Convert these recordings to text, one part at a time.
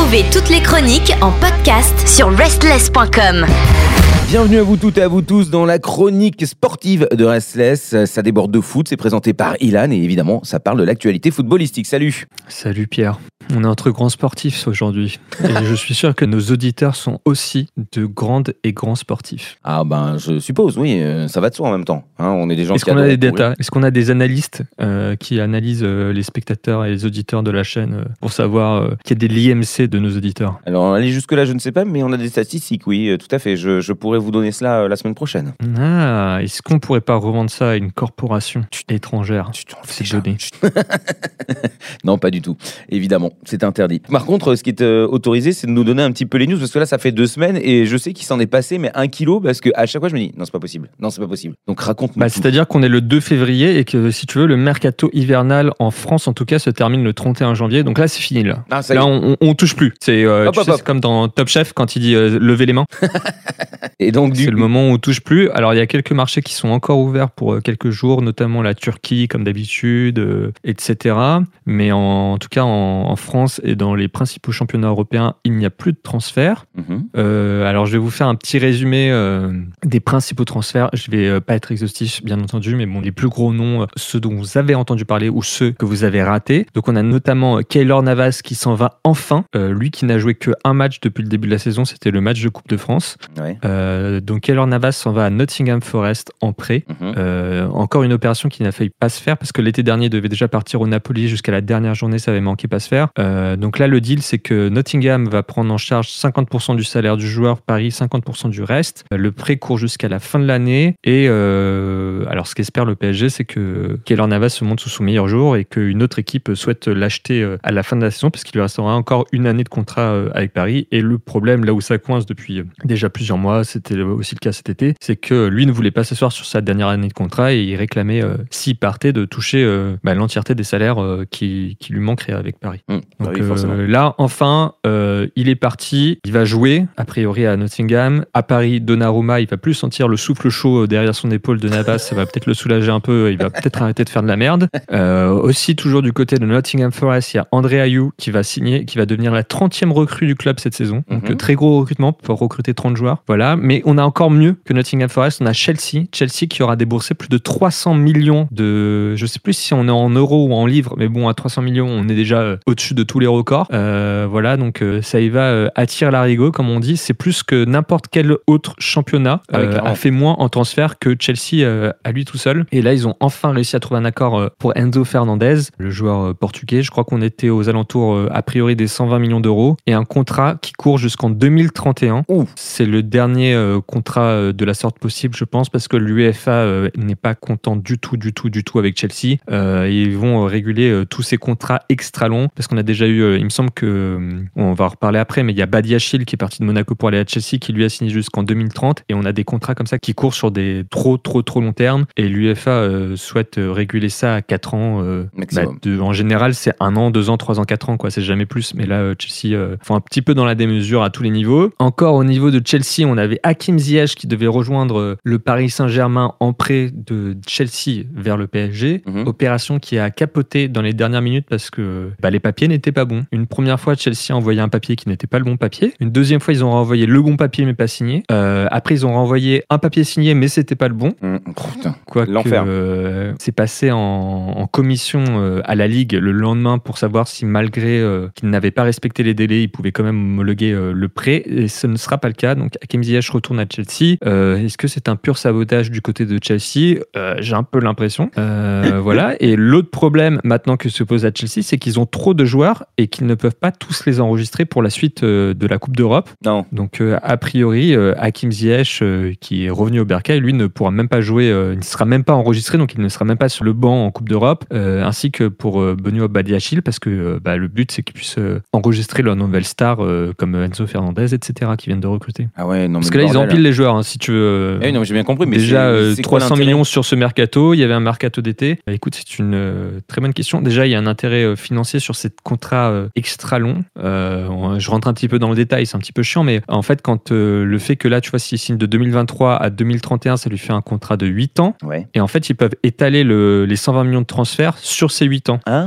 Retrouvez toutes les chroniques en podcast sur restless.com. Bienvenue à vous toutes et à vous tous dans la chronique sportive de Restless. Ça déborde de foot, c'est présenté par Ilan et évidemment, ça parle de l'actualité footballistique. Salut Salut Pierre. On est entre grands sportifs aujourd'hui. Et je suis sûr que nos auditeurs sont aussi de grandes et grands sportifs. Ah ben, je suppose, oui, euh, ça va de soi en même temps. Hein, on est des gens Est-ce qui qu'on a des data Est-ce qu'on a des analystes euh, qui analysent euh, les spectateurs et les auditeurs de la chaîne pour savoir qu'il y a des l'IMC de nos auditeurs? Alors, aller jusque-là, je ne sais pas, mais on a des statistiques, oui, tout à fait. Je, je pourrais vous donner cela la semaine prochaine. Ah, est-ce qu'on pourrait pas revendre ça à une corporation étrangère Tu t'en fais non, pas du tout. Évidemment, c'est interdit. Par contre, ce qui est euh, autorisé, c'est de nous donner un petit peu les news, parce que là, ça fait deux semaines et je sais qu'il s'en est passé, mais un kilo, parce que à chaque fois, je me dis, non, c'est pas possible. Non, c'est pas possible. Donc, raconte-nous. Bah. C'est-à-dire qu'on est le 2 février et que si tu veux, le mercato hivernal en France en tout cas se termine le 31 janvier. Donc là, c'est fini là. Ah. Là, on, on- on touche plus. C'est euh, c'est comme dans Top Chef quand il dit euh, lever les mains. Et donc, du C'est le moment où on touche plus. Alors, il y a quelques marchés qui sont encore ouverts pour euh, quelques jours, notamment la Turquie, comme d'habitude, euh, etc. Mais en, en tout cas, en, en France et dans les principaux championnats européens, il n'y a plus de transferts. Mhm. Euh, alors, je vais vous faire un petit résumé euh, des principaux transferts. Je vais euh, pas être exhaustif, bien entendu, mais bon, les plus gros noms, ceux dont vous avez entendu parler ou ceux que vous avez ratés. Donc, on a notamment Keylor Navas qui s'en va enfin. Lui qui n'a joué que un match depuis le début de la saison, c'était le match de Coupe de France. Ouais. Donc, Keylor Navas s'en va à Nottingham Forest en prêt. Mhm. Encore une opération qui n'a failli pas se faire parce que l'été dernier il devait déjà partir au Napoli jusqu'à la dernière journée, ça avait manqué pas se faire. Euh, donc là, le deal, c'est que Nottingham va prendre en charge 50% du salaire du joueur, Paris 50% du reste. Le prêt court jusqu'à la fin de l'année et euh, alors ce qu'espère le PSG, c'est que Keylor Navas se monte sous son meilleur jour et qu'une autre équipe souhaite l'acheter euh, à la fin de la saison parce qu'il lui restera encore une année de contrat euh, avec Paris. Et le problème, là où ça coince depuis euh, déjà plusieurs mois, c'était aussi le cas cet été, c'est que lui ne voulait pas s'asseoir sur sa dernière année de contrat et il réclamait, s'il partait, de toucher bah, l'entièreté des salaires qui, qui lui manqueraient avec Paris. Mhm. Donc oui, forcément. euh, là, enfin, euh, il est parti. Il va jouer, a priori, à Nottingham. À Paris, Donnarumma, il va plus sentir le souffle chaud derrière son épaule de Navas. Ça va peut-être le soulager un peu. Il va peut-être arrêter de faire de la merde. Euh, aussi, toujours du côté de Nottingham Forest, il y a André Ayou qui va signer, qui va devenir la 30e recrue du club cette saison. Donc, Mhm. euh, très gros recrutement pour recruter 30 joueurs. Voilà. Mais on a encore mieux que Nottingham Forest. On a Chelsea. Chelsea qui aura déboursé plus de 300 millions de. Je sais plus si on est en euros ou en livres, mais bon, à 300 millions, on est déjà euh, au-dessus de tous les records. Euh, voilà, donc euh, ça y va euh, à tir l'arigot, comme on dit. C'est plus que n'importe quel autre championnat Ah euh, a fait moins en transfert que Chelsea euh, à lui tout seul. Et là, ils ont enfin réussi à trouver un accord pour Enzo Fernandez, le joueur portugais. Je crois qu'on était aux alentours, a priori, des 120 millions d'euros. Et un contrat qui court jusqu'en 2031. Ouh. C'est le dernier contrat de la sorte possible, je pense, parce que l'UEFA n'est pas content du tout, du tout, du tout avec Chelsea. Ils vont réguler tous ces contrats extra longs, parce qu'on a déjà eu, euh, il me semble que, euh, on va en reparler après, mais il y a Badiachil qui est parti de Monaco pour aller à Chelsea, qui lui a signé jusqu'en 2030, et on a des contrats comme ça qui courent sur des trop, trop, trop long terme, et l'UEFA euh, souhaite réguler ça à 4 ans. bah, de- en général, c'est un an, deux ans, trois ans, quatre ans, quoi. C'est jamais plus. Mais là, Chelsea font un petit peu dans la démesure à tous les niveaux. Encore au niveau de Chelsea, on avait Hakim Ziyech qui devait rejoindre le Paris Saint-Germain en prêt de Chelsea vers le PSG. Mhm. Opération qui a capoté dans les dernières minutes parce que bah, les papiers n'étaient pas bons. Une première fois, Chelsea a envoyé un papier qui n'était pas le bon papier. Une deuxième fois, ils ont renvoyé le bon papier mais pas signé. Euh, après, ils ont renvoyé un papier signé mais c'était pas le bon. Mhm. Oh, putain. Quoique, L'enfer. euh, c'est passé en, en commission euh, à la Ligue le lendemain pour savoir si malgré qu'ils n'avaient pas respecté les délais, ils pouvaient quand même homologuer le prêt. Et ce ne sera pas le cas. Donc Hakim Ziyech retourne à Chelsea. Est-ce que c'est un pur sabotage du côté de Chelsea? J'ai un peu l'impression. Voilà. Et l'autre problème maintenant que se pose à Chelsea, c'est qu'ils ont trop de joueurs et qu'ils ne peuvent pas tous les enregistrer pour la suite euh, de la Coupe d'Europe. Non. Donc, euh, a priori, euh, Hakim Ziyech, qui est revenu au Bercail, lui ne pourra même pas jouer, il ne sera même pas enregistré, donc il ne sera même pas sur le banc en Coupe d'Europe, ainsi que pour Benoît Badiachil, parce que bah, le but, c'est qu'ils puissent enregistrer leur nouvelle star, euh, comme Enzo Fernandez, etc., qui viennent de recruter. Ah ouais, non, mais Parce que là, ils empilent les joueurs, hein, si tu veux. Ah oui, non, j'ai bien compris. Mais Déjà, c'est- euh, c'est quoi 300 l'intérêt millions sur ce mercato. Il y avait un mercato d'été. Bah, écoute, c'est une très bonne question. Déjà, il y a un intérêt financier sur ces contrats euh, extra longs. Euh, je rentre un petit peu dans le détail, c'est un petit peu chiant, mais en fait, quand euh, le fait que là, tu vois, s'il signe de 2023 à 2031, ça lui fait un contrat de 8 ans. Ouais. Et en fait, ils peuvent étaler le- les 120 millions de transferts sur ces 8 ans. Ah.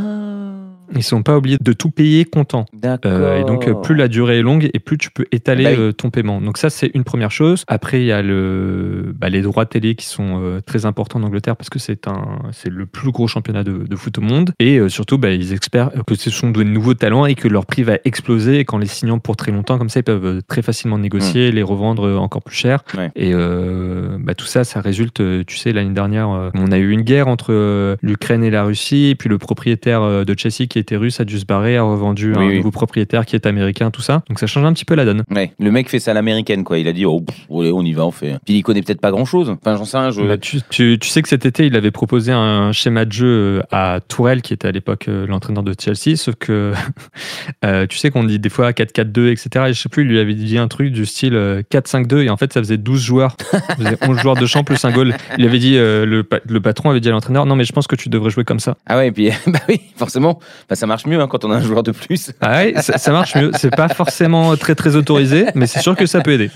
Ils sont pas obligés de tout payer comptant. D'accord. Euh, et donc, euh, plus la durée est longue et plus tu peux étaler Bah oui. euh, ton paiement. Donc, ça, c'est une première chose. Après, il y a le, bah, les droits télé qui sont euh, très importants en Angleterre parce que c'est un, c'est le plus gros championnat de, de foot au monde. Et euh, surtout, bah, ils espèrent que ce sont de nouveaux talents et que leur prix va exploser. Et qu'en les signant pour très longtemps, comme ça, ils peuvent euh, très facilement négocier, les revendre euh, encore plus cher. Ouais. Et euh, bah, tout ça, ça résulte, euh, tu sais, l'année dernière, euh, on a eu une guerre entre euh, l'Ukraine et la Russie. Et puis le propriétaire euh, de Chelsea qui était russe a dû se barrer, a revendu Oui, un oui. nouveau propriétaire qui est américain, tout ça. Donc ça change un petit peu la donne. Ouais, le mec fait ça à l'américaine, quoi. Il a dit, oh, pff, allez, on y va, on fait. Puis il connaît peut-être pas grand chose. Enfin, j'en sais rien, je. Bah, tu, tu- tu sais que cet été, il avait proposé un schéma de jeu euh, à Tourelle, qui était à l'époque euh, l'entraîneur de Chelsea, sauf que euh, tu sais qu'on dit des fois 4-4-2, etc. Et je sais plus, il lui avait dit un truc du style euh, 4-5-2, et en fait, ça faisait 12 joueurs. Ça faisait 11 joueurs de champ plus un goal. Il avait dit, euh, le, le patron avait dit à l'entraîneur, non, mais je pense que tu devrais jouer comme ça. Ah ouais, et puis, bah oui, forcément, bah, ça marche mieux hein, quand on a un joueur de plus. Ah ouais, ça, ça marche mieux. C'est pas forcément très très autorisé, mais c'est sûr que ça peut aider.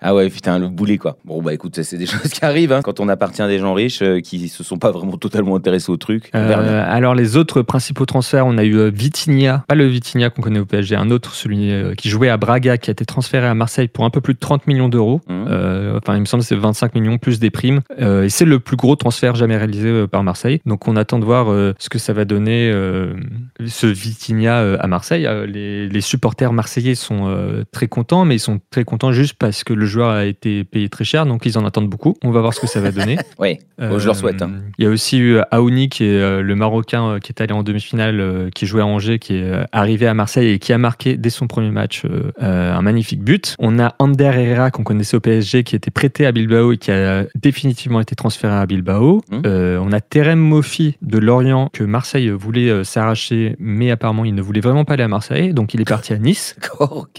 Ah ouais, putain, le boulet, quoi. Bon, bah écoute, c'est des choses qui arrivent hein, quand on appartient à des gens riches euh, qui se sont pas vraiment totalement intéressés au truc. Euh, alors les autres principaux transferts, on a eu euh, Vitinha, pas le Vitinha qu'on connaît au PSG, un autre, celui euh, qui jouait à Braga, qui a été transféré à Marseille pour un peu plus de 30 millions d'euros. Euh, enfin, il me semble que c'est 25 millions plus des primes. Et c'est le plus gros transfert jamais réalisé par Marseille. Donc on attend de voir ce que ça va donner euh, ce Vitinha euh, à Marseille. Euh, les, les supporters marseillais sont euh, très contents, mais ils sont très contents juste parce que le joueur a été payé très cher, donc ils en attendent beaucoup. On va voir ce que ça va donner. Bon, je leur souhaite, hein. Il y a aussi eu Aouni, qui est le Marocain qui est allé en demi-finale, qui jouait à Angers, qui est arrivé à Marseille et qui a marqué dès son premier match un magnifique but. On a Ander Herrera, qu'on connaissait au PSG, qui était prêté à Bilbao et qui a définitivement été transféré à Bilbao. Euh, on a Terem Mofi de Lorient, que Marseille voulait euh, s'arracher, mais apparemment il ne voulait vraiment pas aller à Marseille, donc il est parti à Nice.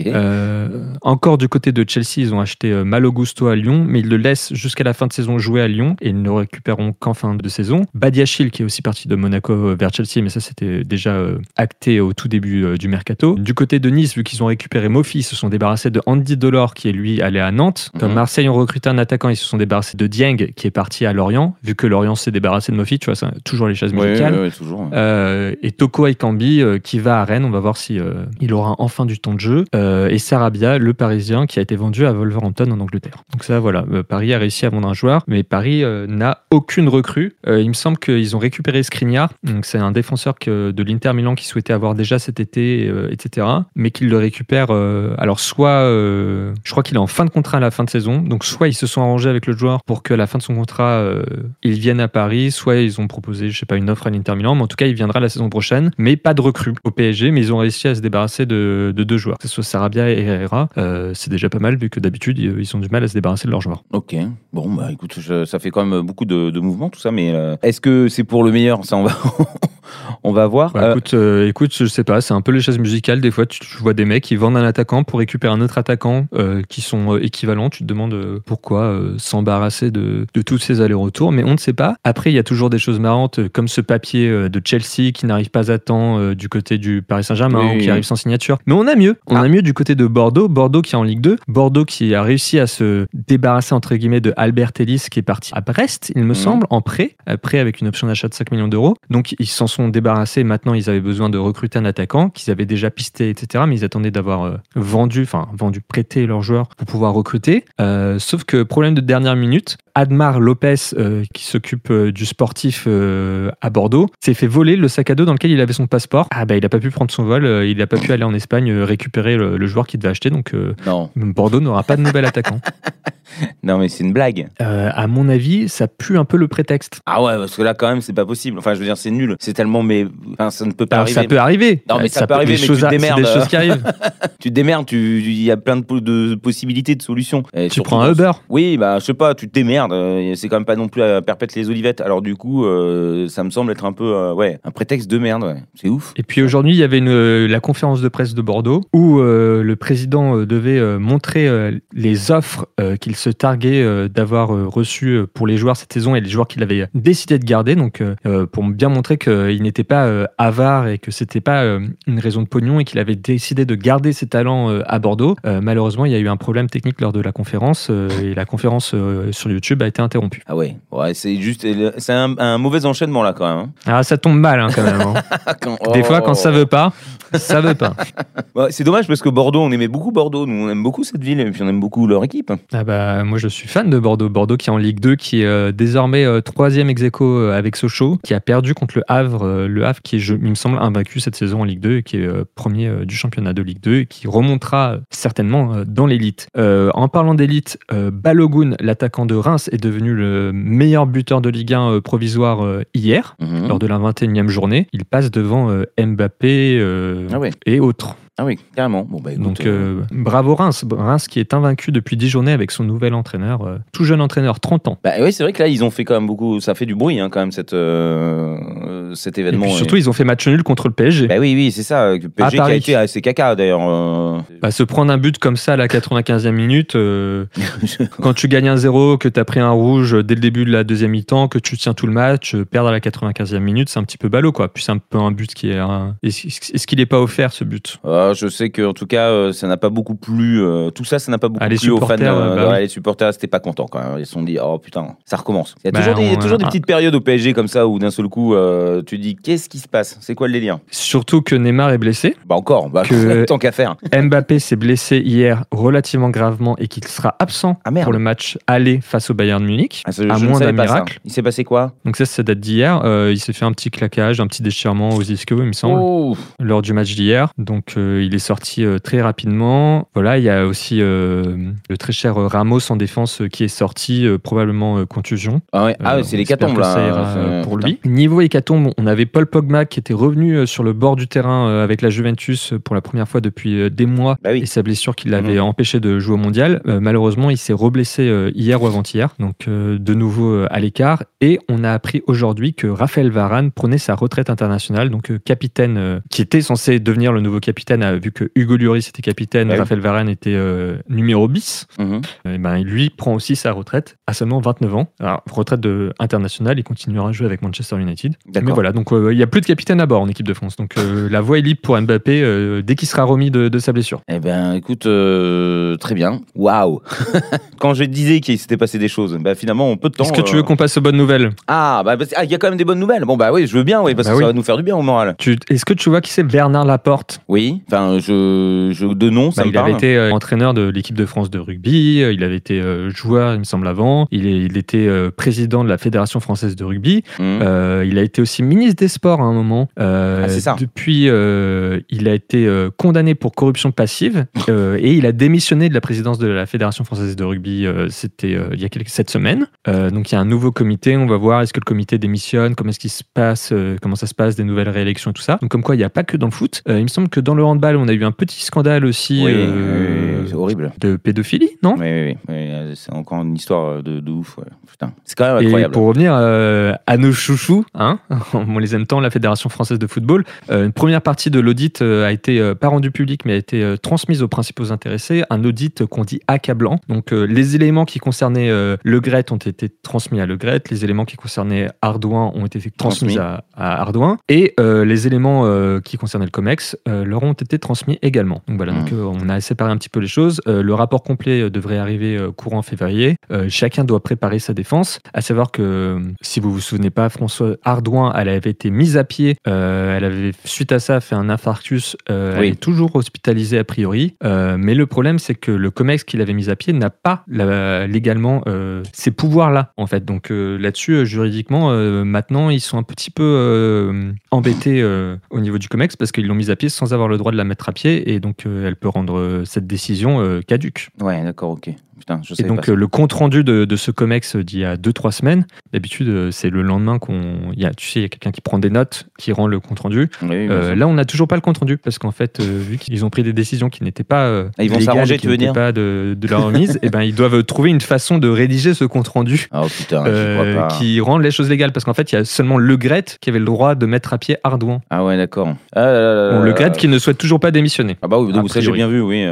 Euh, encore du côté de Chelsea, ils ont acheté euh, Malo Gusto à Lyon, mais ils le laissent jusqu'à la fin de saison jouer à Lyon et ils ne le récupéreront qu'en fin de saison. Badiachil, qui est aussi parti de Monaco vers Chelsea, mais ça c'était déjà acté au tout début du mercato. Du côté de Nice, vu qu'ils ont récupéré Mofi, ils se sont débarrassés de Andy Delors, qui est lui allé à Nantes. Comme Mhm. Marseille ont recruté un attaquant, ils se sont débarrassés de Dieng, qui est parti à Lorient. Vu que Lorient s'est débarrassé de Mofi, tu vois, c'est toujours les chaises musicales. ouais, ouais, toujours. Euh, et Toko Ekambi euh, qui va à Rennes, on va voir si euh, il aura enfin du temps de jeu. Euh, et Sarabia, le Parisien, qui a été vendu à Wolverhampton en Angleterre. Donc ça, voilà, euh, Paris a réussi à vendre un joueur, mais Paris euh, n'a aucune recrue. Euh, il me semble qu'ils ont récupéré Skriniar, donc c'est un défenseur de l'Inter Milan qui souhaitait avoir déjà cet été, euh, etc. Mais qu'il le récupère. euh, alors soit, euh, je crois qu'il est en fin de contrat à la fin de saison, donc soit ils se sont arrangés avec le joueur pour qu'à la fin de son contrat, euh, il vienne à Paris, soit ils ont proposé, je sais pas, une offre à l'Inter Milan, mais en tout cas, il viendra la saison prochaine, mais pas de recrue au PSG, mais ils ont réussi à se débarrasser de, de deux joueurs, que ce soit Sarabia et Herrera. Euh, c'est déjà pas mal, vu que d'habitude, ils ont du mal à se débarrasser de leurs joueurs. Ok, bon, bah écoute, je- ça fait quand même beaucoup de, de mouvements, tout ça, mais euh, est-ce que c'est pour le meilleur? Ça, on va, on va voir. Bah, Euh, écoute, euh, écoute, je sais pas, c'est un peu les chaises musicales. Des fois, tu, tu vois des mecs qui vendent un attaquant pour récupérer un autre attaquant euh, qui sont équivalents. Tu te demandes pourquoi s'embarrasser de, de tous ces allers-retours, mais on ne sait pas. Après, il y a toujours des choses marrantes, comme ce papier de Chelsea qui n'arrive pas à temps euh, du côté du Paris Saint-Germain, Oui, ou oui, qui oui. arrive sans signature. Mais on a mieux. On Ah. a mieux du côté de Bordeaux. Bordeaux qui est en Ligue 2. Bordeaux qui a réussi à se débarrasser, entre guillemets, de Albert Ellis qui est parti à Brest, il me Mhm. semble, en prêt, euh, prêt avec une option d'achat de 5 millions d'euros. Donc ils s'en sont débarrassés. Maintenant, ils avaient besoin de recruter un attaquant qu'ils avaient déjà pisté, etc. Mais ils attendaient d'avoir euh, vendu, enfin vendu, prêté leurs joueurs pour pouvoir recruter. Euh, sauf que problème de dernière minute, Admar Lopez, euh, qui s'occupe euh, du sportif euh, à Bordeaux, s'est fait voler le sac à dos dans lequel il avait son passeport. Ah bah il a pas pu prendre son vol, euh, il n'a pas pu aller en Espagne récupérer le, le joueur qu'il devait acheter. Donc Non, Bordeaux n'aura pas de nouvel attaquant. non, mais c'est une blague. À mon avis, ça pue un peu le prétexte. Ah ouais, parce que là, quand même, c'est pas possible. Enfin, je veux dire, c'est nul. C'est tellement, mais enfin, ça ne peut pas Alors, arriver. ça peut arriver. Non, mais ça peut arriver, des mais tu te démerdes. des choses qui arrivent. Tu te démerdes, tu- il y a plein de, po- de possibilités, de solutions. Et tu prends un Uber. Oui, bah, je sais pas, tu te démerdes. Euh, C'est quand même pas non plus à perpète les olivettes. Alors, du coup, euh, ça me semble être un peu, euh, ouais, un prétexte de merde. C'est ouf. Et puis aujourd'hui, il y avait la conférence de presse de Bordeaux où le président devait montrer les offres qu'il se targuait d'avoir reçues pour les joueurs cette saison et les joueurs qu'il avait décidé de garder. Donc, pour bien montrer qu'il n'était pas avare et que c'était pas une raison de pognon et qu'il avait décidé de garder ses talents à Bordeaux. Malheureusement, il y a eu un problème technique lors de la conférence et la conférence sur YouTube YouTube a été interrompu. Ah ouais, ouais c'est juste, c'est un, un mauvais enchaînement là quand même. hein. Ah, ça tombe mal hein, quand même. hein. Quand- Des fois, quand ça oh. veut pas, ça veut pas. Ouais, c'est dommage parce que Bordeaux, on aimait beaucoup Bordeaux. Nous, on aime beaucoup cette ville et puis on aime beaucoup leur équipe. Ah bah, moi, je suis fan de Bordeaux. Bordeaux qui est en Ligue 2, qui est euh, désormais euh, troisième ex aequo, euh, avec Sochaux, qui a perdu contre le Havre. euh, le Havre qui est, je- il me semble, invaincu cette saison en Ligue 2 et qui est premier du championnat de Ligue 2 et qui remontera certainement dans l'élite. En parlant d'élite, Balogun, l'attaquant de Reims, est devenu le meilleur buteur de Ligue 1 euh, provisoire euh, hier. Mhm. Lors de la 21e journée, il passe devant euh, Mbappé Ah ouais. et autres. Ah oui, carrément. Bon bah écoute. Donc euh, euh, bravo Reims, Reims qui est invaincu depuis 10 journées avec son nouvel entraîneur, euh, tout jeune entraîneur, 30 ans. Bah oui, c'est vrai que là, ils ont fait quand même beaucoup. Ça fait du bruit, hein, quand même, cette, euh, cet Et événement. puis surtout, ils ont fait match nul contre le PSG. Bah oui, oui, c'est ça. Le PSG qui a Paris. été assez caca d'ailleurs. Bah, se prendre un but comme ça à la 95e minute, quand tu gagnes un 0, que tu as pris un rouge dès le début de la deuxième mi-temps, que tu tiens tout le match, perdre à la 95e minute, c'est un petit peu ballot quoi. Puis c'est un peu un but qui est. un- Est-ce est-ce qu'il n'est pas offert ce but? Je sais que en tout cas, euh, ça n'a pas beaucoup plu. euh, tout ça, ça n'a pas beaucoup Ah, les plu aux fans. supporters, euh, bah ouais, oui. Les supporters, c'était pas contents quand même. Ils se sont dit, oh putain, ça recommence. Il y a Bah, toujours, des, on- toujours des ah. petites périodes au PSG comme ça où d'un seul coup, euh, tu dis, qu'est-ce qui se passe? C'est quoi le délire? Surtout que Neymar est blessé. Bah encore, bah, Que- tant qu'à faire. Mbappé s'est blessé hier relativement gravement et qu'il sera absent Ah, merde. pour le match aller face au Bayern Munich, Ah, ça, à je ne moins savais d'un pas ça. miracle. Il s'est passé quoi? Donc ça, ça date d'hier. Euh, il s'est fait un petit claquage, un petit déchirement aux ischios, il me semble, lors du match d'hier. Donc euh, il est sorti euh, très rapidement. Voilà, il y a aussi euh, le très cher Ramos en défense euh, qui est sorti, euh, probablement euh, contusion. Ah ouais, ah ouais, Euh, c'est l'hécatombe là. euh, pour putain. lui. Niveau hécatombe, on avait Paul Pogba qui était revenu euh, sur le bord du terrain euh, avec la Juventus euh, pour la première fois depuis euh, des mois Bah oui. et sa blessure qui l'avait Mhm. empêché de jouer au mondial. Euh, malheureusement, il s'est reblessé euh, hier ou avant-hier, donc euh, de nouveau euh, à l'écart. Et on a appris aujourd'hui que Raphaël Varane prenait sa retraite internationale, donc euh, capitaine, euh, qui était censé devenir le nouveau capitaine, euh, vu que Hugo Lloris était capitaine, oui. Raphaël Varane était euh, numéro bis. Mhm. Eh ben, lui prend aussi sa retraite à seulement 29 ans. Alors, retraite de, internationale, il continuera à jouer avec Manchester United. Mais voilà, donc euh, il n'y a plus de capitaine à bord en équipe de France. Donc euh, la voie est libre pour Mbappé euh, dès qu'il sera remis de, de sa blessure. Eh ben, écoute, euh, très bien. Waouh Quand je disais qu'il s'était passé des choses, bah finalement, on peut de temps. Est-ce que tu euh, veux qu'on passe aux bonnes nouvelles? Ah, bah, ah, il y a quand même des bonnes nouvelles. Bon, bah oui, je veux bien, oui, parce Bah que oui. ça va nous faire du bien au moral. Tu- Est-ce que tu vois qui c'est Bernard Laporte? Oui, enfin, je, je, de nom, ça Bah, me Il avait été euh, entraîneur de l'équipe de France de rugby, euh, il avait été euh, joueur, il me semble, avant, il, est- il était président de la Fédération française de rugby. Euh, il a été aussi ministre des Sports à un moment. Euh, Ah, c'est ça. Depuis, euh, il a été condamné pour corruption passive et il a démissionné de la présidence de la Fédération française de rugby. C'était il y a quelques cette semaine. Donc il y a un nouveau comité. On va voir est-ce que le comité démissionne, comment est-ce qu'il se passe, comment ça se passe, des nouvelles réélections et tout ça? Donc comme quoi il n'y a pas que dans le foot. Il me semble que dans le handball, on a eu un petit scandale aussi Oui, euh, oui, horrible. de pédophilie, non? Oui, oui, oui, euh, c'est encore une histoire de, de ouf. ouais. Putain, c'est quand même Et incroyable. pour revenir euh, à nos chouchous, hein, on les aime tant, la Fédération française de football, euh, une première partie de l'audit euh, a été euh, pas rendue publique, mais a été euh, transmise aux principaux intéressés. Un audit euh, qu'on dit accablant. Donc euh, les éléments qui concernaient euh, Le Gret ont été transmis à Le Gret, les éléments qui concernaient Ardouin ont été transmis Transmis. à, à Ardouin, et euh, les éléments euh, qui concernaient le COMEX euh, leur ont été transmis également. Donc voilà, donc, euh, on a séparé un petit peu les choses. Euh, le rapport complet euh, devrait arriver courant février. Chacun doit préparer sa défense. À savoir que, si vous vous souvenez pas, François Ardouin, elle avait été mise à pied. Elle avait, suite à ça, fait un infarctus. Oui. Elle est toujours hospitalisée a priori. Mais le problème, c'est que le COMEX qui l'avait mise à pied n'a pas la- légalement ces pouvoirs-là, en fait. Donc là-dessus, juridiquement, maintenant, ils sont un petit peu embêtés au niveau du COMEX parce qu'ils l'ont mise à pied sans avoir le droit de la mettre à pied. Et donc, euh, elle peut rendre euh, cette décision euh, caduque. Ouais, d'accord, ok. Putain, je Et donc pas. euh, le compte rendu de, de ce comex d'il y a 2-3 semaines, d'habitude euh, c'est le lendemain qu'on, y a, tu sais, il y a quelqu'un qui prend des notes, qui rend le compte rendu. Oui, Euh, là, on n'a toujours pas le compte rendu parce qu'en fait, euh, vu qu'ils ont pris des décisions qui n'étaient pas euh, Ah, ils vont s'arranger, tu veux dire pas de, de la remise, et ben ils doivent trouver une façon de rédiger ce compte rendu. Oh putain, euh, crois pas. qui rend les choses légales parce qu'en fait il y a seulement Le Gret qui avait le droit de mettre à pied Ardouin Ah ouais, d'accord. Ah, là, là, là, Bon, là, Le. Gret qui ne souhaite toujours pas démissionner Ah bah oui, donc ça j'ai bien vu, oui.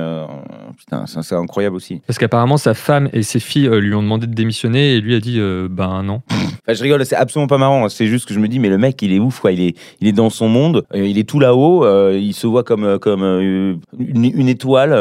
Putain, c'est incroyable aussi. Parce qu'apparemment, sa femme et ses filles euh, lui ont demandé de démissionner et lui a dit euh, ben non. Enfin, je rigole, c'est absolument pas marrant. C'est juste que je me dis, mais le mec, il est ouf, quoi. Il est, il est dans son monde, euh, il est tout là-haut, euh, il se voit comme, comme euh, une, une étoile.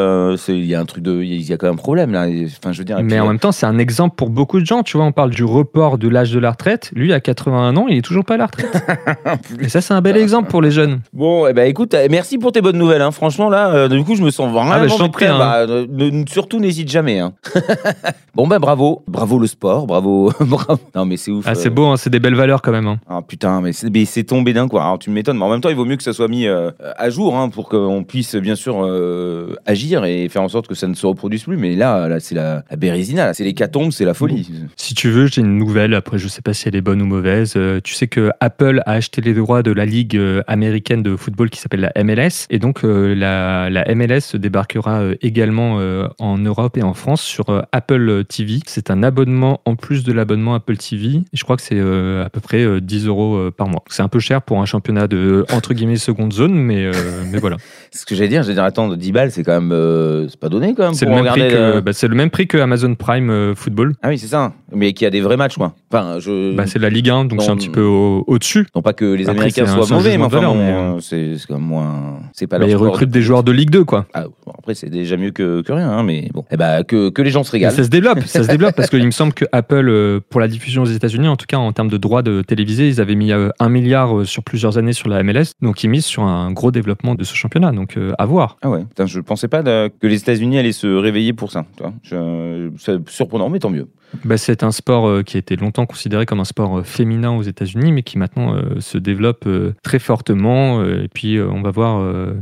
Il y a un truc de, il y a quand même un problème là. Enfin, je veux dire. Mais en même temps, c'est un exemple pour beaucoup de gens. Tu vois, on parle du report de l'âge de la retraite. Lui, à 81 ans, il est toujours pas à la retraite. et ça, c'est un bel exemple pour les jeunes. Bon, eh ben, écoute, euh, merci pour tes bonnes nouvelles. Hein. Franchement, là, du coup, je me sens vraiment. Ah, bah, je prêt. hein. Bah, ne- surtout, n'hésite jamais. Hein. bon, ben, bravo. Bravo le sport. Bravo. bravo. Non, mais c'est ouf. Ah, c'est euh. beau, hein, c'est des belles valeurs quand même. hein. Ah putain, mais c'est tombé d'un coup. Alors tu m'étonnes, mais en même temps, il vaut mieux que ça soit mis euh, à jour pour qu'on puisse bien sûr euh, agir et faire en sorte que ça ne se reproduise plus. Mais là, là c'est la, la bérésina, là. c'est l'hécatombe, c'est la folie. Si tu veux, j'ai une nouvelle. Après, je sais pas si elle est bonne ou mauvaise. Tu sais que Apple a acheté les droits de la ligue américaine de football qui s'appelle la MLS. Et donc, la, la MLS débarquera euh, également euh, en Europe et en France sur euh, Apple TV. C'est un abonnement en plus de l'abonnement Apple TV. Je crois que c'est euh, à peu près euh, 10 euros par mois. C'est un peu cher pour un championnat de, entre guillemets, seconde zone, mais, mais voilà. C'est ce que j'allais dire. J'allais dire, attends, 10 balles, c'est quand même. c'est pas donné quand même. C'est le, même prix regarder que- le- bah, le même prix que Amazon Prime Football. Ah oui, c'est ça. Mais qui a des vrais matchs, quoi. Enfin, je. Bah, c'est la Ligue 1, donc c'est un petit peu au- au-dessus. non pas que les Après, Américains soient mauvais, mais enfin, bon, mais, c'est quand même moins. C'est pas Bah, ils recrutent de- des joueurs de Ligue 2, quoi. Ah, après, c'est déjà mieux que, que rien, hein, mais bon. Eh bah, que, que les gens se régalent. ça se développe, ça se développe parce qu'il me semble que Apple, euh, pour la diffusion aux États-Unis, en tout cas en termes de droits de télévisés, ils avaient mis euh, un milliard euh, sur plusieurs années sur la MLS, donc ils misent sur un gros développement de ce championnat, donc euh, à voir. Ah ouais, putain, je pensais pas que les États-Unis allaient se réveiller pour ça. C'est surprenant, mais tant mieux. Bah, c'est un sport qui a été longtemps considéré comme un sport féminin aux États-Unis, mais qui maintenant euh, se développe euh, très fortement. et puis on va voir,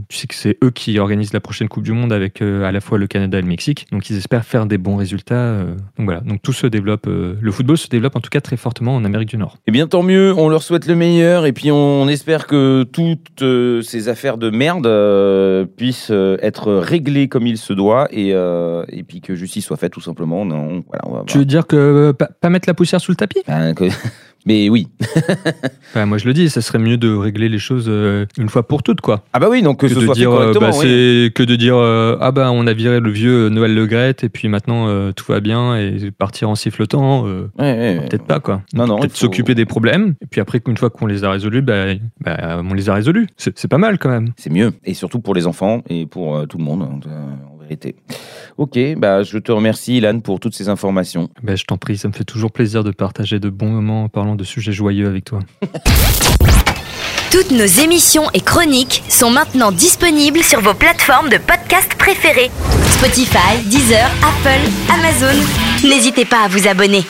tu sais que c'est eux qui organisent la prochaine Coupe du Monde avec euh, à la fois le Canada et le Mexique, donc ils espèrent faire des bons résultats. euh, donc voilà, donc tout se développe, euh, le football se développe en tout cas très fortement en Amérique du Nord. Eh bien, tant mieux, on leur souhaite le meilleur, et puis on espère que toutes ces affaires de merde puissent être réglées comme il se doit, et, euh, et puis que justice soit faite, tout simplement. Non, voilà, on va Tu veux dire que pas, pas mettre la poussière sous le tapis? Ben, que- Mais oui. Bah, Moi je le dis, ça serait mieux de régler les choses euh, une fois pour toutes, quoi. Ah bah oui, donc que, que ce de soit dire fait euh, correctement. bah, oui. que de dire euh, ah bah on a viré le vieux Noël Le Graët et puis maintenant euh, tout va bien et partir en sifflotant euh, Ouais, ouais, ouais. peut-être pas quoi Non, non, peut-être faut- s'occuper des problèmes et puis après une fois qu'on les a résolus bah, bah, on les a résolus c'est pas mal quand même C'est mieux, et surtout pour les enfants et pour tout le monde, euh, Ok, bah, je te remercie, Ilan, pour toutes ces informations. bah, je t'en prie ça me fait toujours plaisir de partager de bons moments en parlant de sujets joyeux avec toi Toutes nos émissions et chroniques sont maintenant disponibles sur vos plateformes de podcast préférées. Spotify, Deezer, Apple, Amazon. N'hésitez pas à vous abonner.